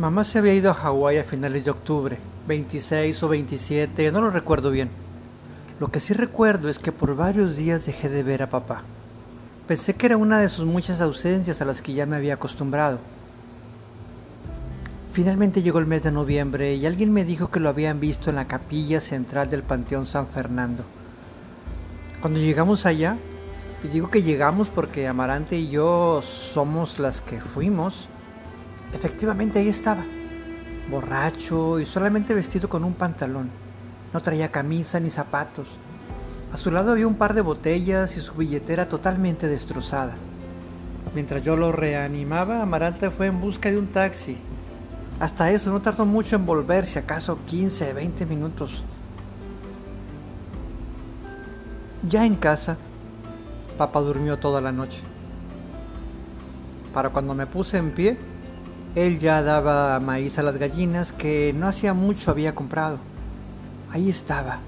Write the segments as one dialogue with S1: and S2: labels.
S1: Mamá se había ido a Hawái a finales de octubre, 26 o 27, no lo recuerdo bien. Lo que sí recuerdo es que por varios días dejé de ver a papá. Pensé que era una de sus muchas ausencias a las que ya me había acostumbrado. Finalmente llegó el mes de noviembre y alguien me dijo que lo habían visto en la capilla central del Panteón San Fernando. Cuando llegamos allá, y digo que llegamos porque Amarante y yo somos las que fuimos, efectivamente ahí estaba, borracho y solamente vestido con un pantalón. No traía camisa ni zapatos. A su lado había un par de botellas y su billetera totalmente destrozada. Mientras yo lo reanimaba, Amarante fue en busca de un taxi. Hasta eso no tardó mucho en volverse, acaso 15, 20 minutos. Ya en casa, papá durmió toda la noche. Para cuando me puse en pie, él ya daba maíz a las gallinas que no hacía mucho había comprado. Ahí estaba,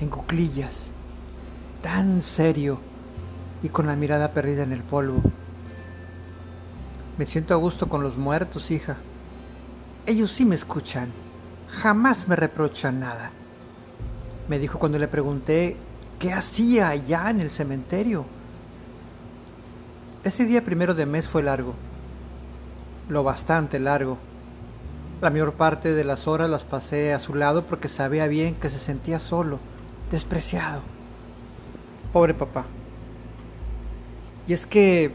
S1: en cuclillas, tan serio y con la mirada perdida en el polvo. Me siento a gusto con los muertos, hija. Ellos sí me escuchan. Jamás me reprochan nada. Me dijo cuando le pregunté ¿Qué hacía allá en el cementerio? Ese día primero de mes fue largo, lo bastante largo. La mayor parte de las horas las pasé a su lado porque sabía bien que se sentía solo, despreciado. Pobre papá. Y es que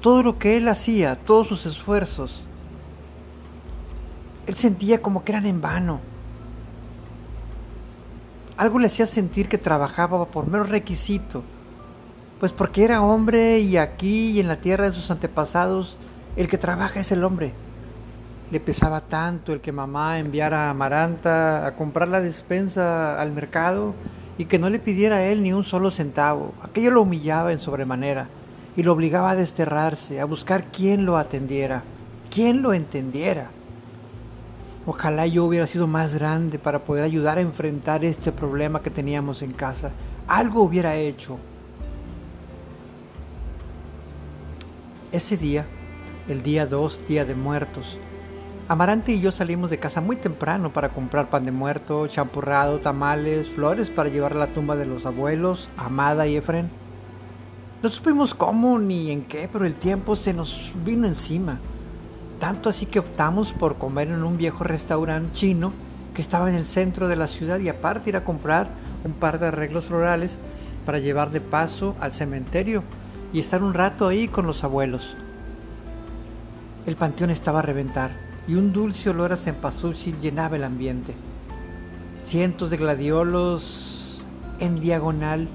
S1: todo lo que él hacía, todos sus esfuerzos, él sentía como que eran en vano algo le hacía sentir que trabajaba por mero requisito, pues porque era hombre y aquí y en la tierra de sus antepasados el que trabaja es el hombre. Le pesaba tanto el que mamá enviara a Amaranta a comprar la despensa al mercado y que no le pidiera a él ni un solo centavo. Aquello lo humillaba en sobremanera y lo obligaba a desterrarse, a buscar quien lo atendiera, quien lo entendiera. Ojalá yo hubiera sido más grande para poder ayudar a enfrentar este problema que teníamos en casa. Algo hubiera hecho. Ese día, el día 2, día de muertos, Amarante y yo salimos de casa muy temprano para comprar pan de muerto, champurrado, tamales, flores para llevar a la tumba de los abuelos, Amada y Efren. No supimos cómo ni en qué, pero el tiempo se nos vino encima. Tanto así que optamos por comer en un viejo restaurante chino que estaba en el centro de la ciudad y aparte ir a comprar un par de arreglos florales para llevar de paso al cementerio y estar un rato ahí con los abuelos. El panteón estaba a reventar y un dulce olor a cempasúchil llenaba el ambiente. Cientos de gladiolos en diagonal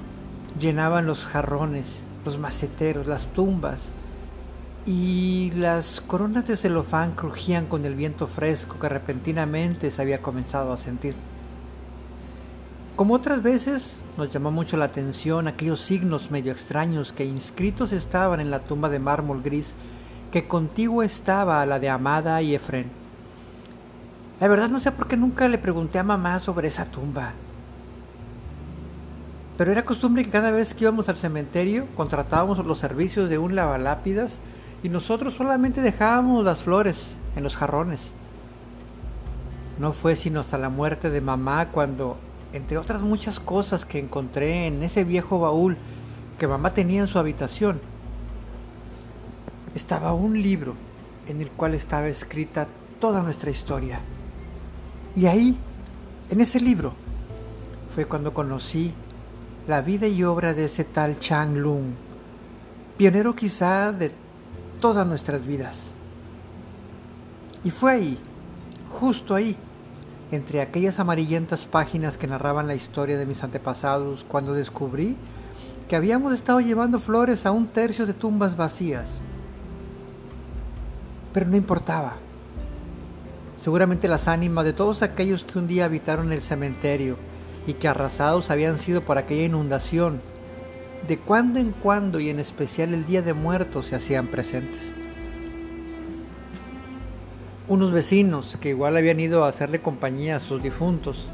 S1: llenaban los jarrones, los maceteros, las tumbas, y las coronas de celofán crujían con el viento fresco que repentinamente se había comenzado a sentir. Como otras veces, nos llamó mucho la atención aquellos signos medio extraños que inscritos estaban en la tumba de mármol gris que contigua estaba a la de Amada y Efren. La verdad no sé por qué nunca le pregunté a mamá sobre esa tumba. Pero era costumbre que cada vez que íbamos al cementerio contratábamos los servicios de un lavalápidas y nosotros solamente dejábamos las flores en los jarrones. No fue sino hasta la muerte de mamá cuando, entre otras muchas cosas que encontré en ese viejo baúl que mamá tenía en su habitación, estaba un libro en el cual estaba escrita toda nuestra historia. Y ahí, en ese libro, fue cuando conocí la vida y obra de ese tal Chang Lung, pionero quizá de todas nuestras vidas. Y fue ahí, justo ahí, entre aquellas amarillentas páginas que narraban la historia de mis antepasados, cuando descubrí que habíamos estado llevando flores a un tercio de tumbas vacías. Pero no importaba. Seguramente las ánimas de todos aquellos que un día habitaron el cementerio y que arrasados habían sido por aquella inundación de cuando en cuando y en especial el Día de Muertos se hacían presentes. Unos vecinos que igual habían ido a hacerle compañía a sus difuntos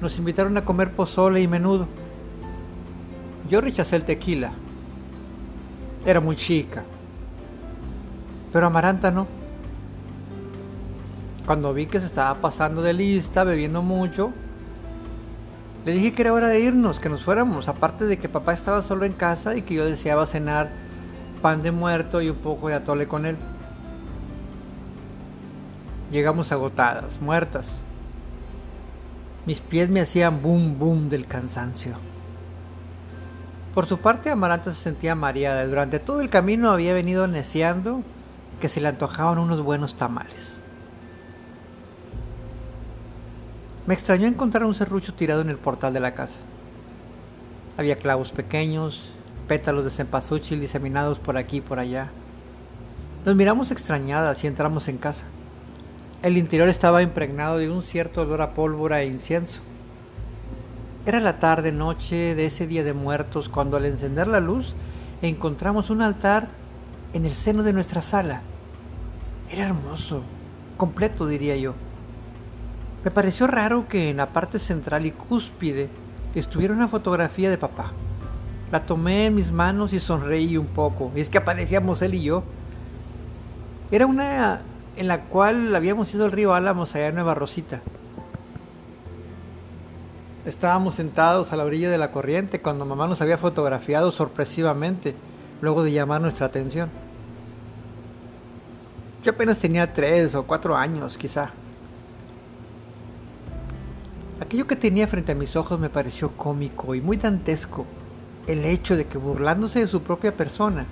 S1: nos invitaron a comer pozole y menudo. Yo rechacé el tequila. Era muy chica. Pero Amaranta no. Cuando vi que se estaba pasando de lista, bebiendo mucho, le dije que era hora de irnos, que nos fuéramos, aparte de que papá estaba solo en casa y que yo deseaba cenar pan de muerto y un poco de atole con él. Llegamos agotadas, muertas. Mis pies me hacían boom boom del cansancio. Por su parte, Amaranta se sentía mareada. Durante todo el camino había venido neceando que se le antojaban unos buenos tamales. Me extrañó encontrar un serrucho tirado en el portal de la casa. Había clavos pequeños, pétalos de cempasúchil diseminados por aquí y por allá. Nos miramos extrañadas y entramos en casa. El interior estaba impregnado de un cierto olor a pólvora e incienso. Era la tarde noche de ese día de muertos cuando al encender la luz encontramos un altar en el seno de nuestra sala. Era hermoso, completo diría yo. Me pareció raro que en la parte central y cúspide estuviera una fotografía de papá. La tomé en mis manos y sonreí un poco. Es que aparecíamos él y yo. Era una en la cual habíamos ido al río Álamos allá en Nueva Rosita. Estábamos sentados a la orilla de la corriente cuando mamá nos había fotografiado sorpresivamente, luego de llamar nuestra atención. Yo apenas tenía tres o cuatro años, quizá. Aquello que tenía frente a mis ojos me pareció cómico y muy dantesco. El hecho de que burlándose de su propia persona,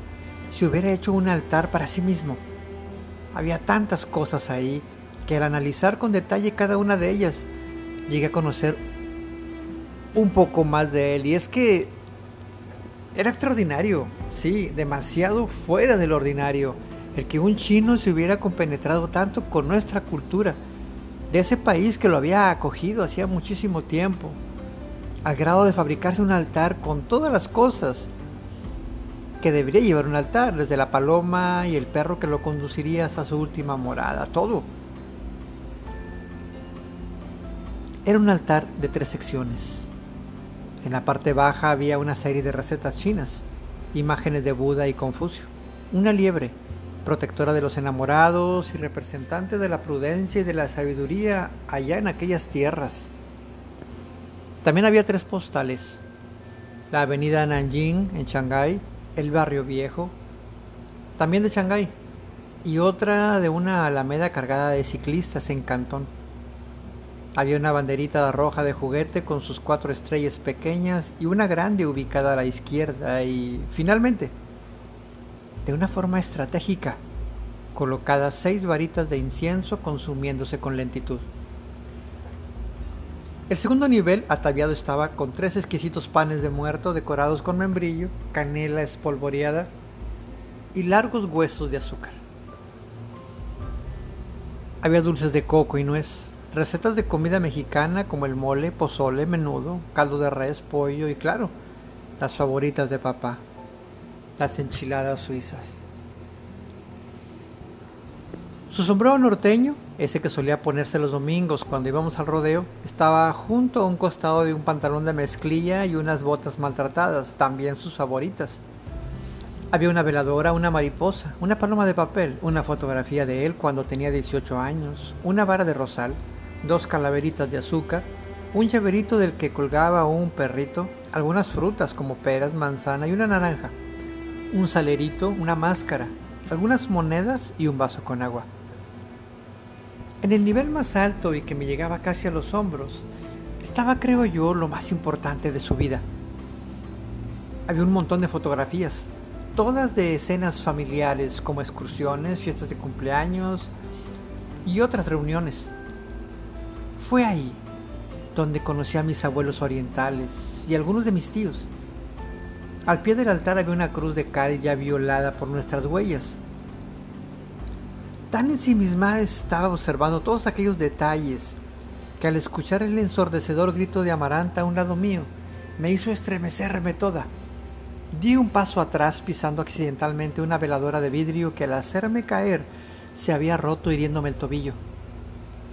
S1: se hubiera hecho un altar para sí mismo. Había tantas cosas ahí que al analizar con detalle cada una de ellas, llegué a conocer un poco más de él. Y es que era extraordinario, sí, demasiado fuera del ordinario, el que un chino se hubiera compenetrado tanto con nuestra cultura, de ese país que lo había acogido hacía muchísimo tiempo, al grado de fabricarse un altar con todas las cosas que debería llevar un altar, desde la paloma y el perro que lo conduciría hasta su última morada, todo. Era un altar de tres secciones. En la parte baja había una serie de recetas chinas, imágenes de Buda y Confucio, una liebre, protectora de los enamorados y representante de la prudencia y de la sabiduría allá en aquellas tierras. También había tres postales, la avenida Nanjing en Shanghái, el barrio viejo, también de Shanghái, y otra de una alameda cargada de ciclistas en Cantón. Había una banderita roja de juguete con sus cuatro estrellas pequeñas y una grande ubicada a la izquierda y, finalmente, de una forma estratégica, colocadas seis varitas de incienso consumiéndose con lentitud. El segundo nivel ataviado estaba con tres exquisitos panes de muerto decorados con membrillo, canela espolvoreada y largos huesos de azúcar. Había dulces de coco y nuez, recetas de comida mexicana como el mole, pozole, menudo, caldo de res, pollo y claro, las favoritas de papá, las enchiladas suizas. Su sombrero norteño ese que solía ponerse los domingos cuando íbamos al rodeo, estaba junto a un costado de un pantalón de mezclilla y unas botas maltratadas, también sus favoritas. Había una veladora, una mariposa, una paloma de papel, una fotografía de él cuando tenía 18 años, una vara de rosal, dos calaveritas de azúcar, un llaverito del que colgaba un perrito, algunas frutas como peras, manzana y una naranja, un salerito, una máscara, algunas monedas y un vaso con agua. En el nivel más alto y que me llegaba casi a los hombros, estaba, creo yo, lo más importante de su vida. Había un montón de fotografías, todas de escenas familiares como excursiones, fiestas de cumpleaños y otras reuniones. Fue ahí donde conocí a mis abuelos orientales y algunos de mis tíos. Al pie del altar había una cruz de cal ya violada por nuestras huellas Tan ensimismada estaba observando todos aquellos detalles que al escuchar el ensordecedor grito de Amaranta a un lado mío, me hizo estremecerme toda. Di un paso atrás pisando accidentalmente una veladora de vidrio que al hacerme caer se había roto hiriéndome el tobillo.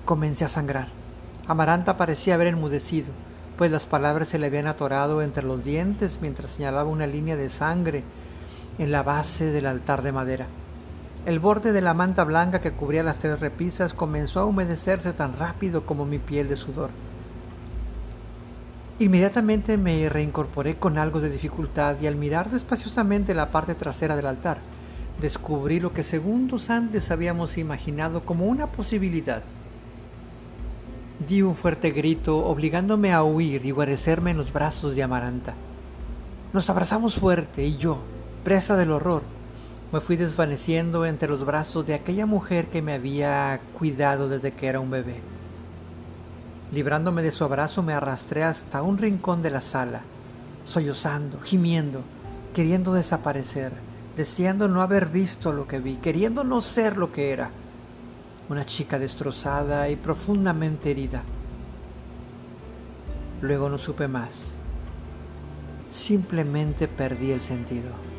S1: Comencé a sangrar. Amaranta parecía haber enmudecido, pues las palabras se le habían atorado entre los dientes mientras señalaba una línea de sangre en la base del altar de madera. El borde de la manta blanca que cubría las tres repisas comenzó a humedecerse tan rápido como mi piel de sudor. Inmediatamente me reincorporé con algo de dificultad y al mirar despaciosamente la parte trasera del altar, descubrí lo que segundos antes habíamos imaginado como una posibilidad. Di un fuerte grito, obligándome a huir y guarecerme en los brazos de Amaranta. Nos abrazamos fuerte y yo, presa del horror, me fui desvaneciendo entre los brazos de aquella mujer que me había cuidado desde que era un bebé. Librándome de su abrazo me arrastré hasta un rincón de la sala, sollozando, gimiendo, queriendo desaparecer, deseando no haber visto lo que vi, queriendo no ser lo que era, una chica destrozada y profundamente herida. Luego no supe más, simplemente perdí el sentido.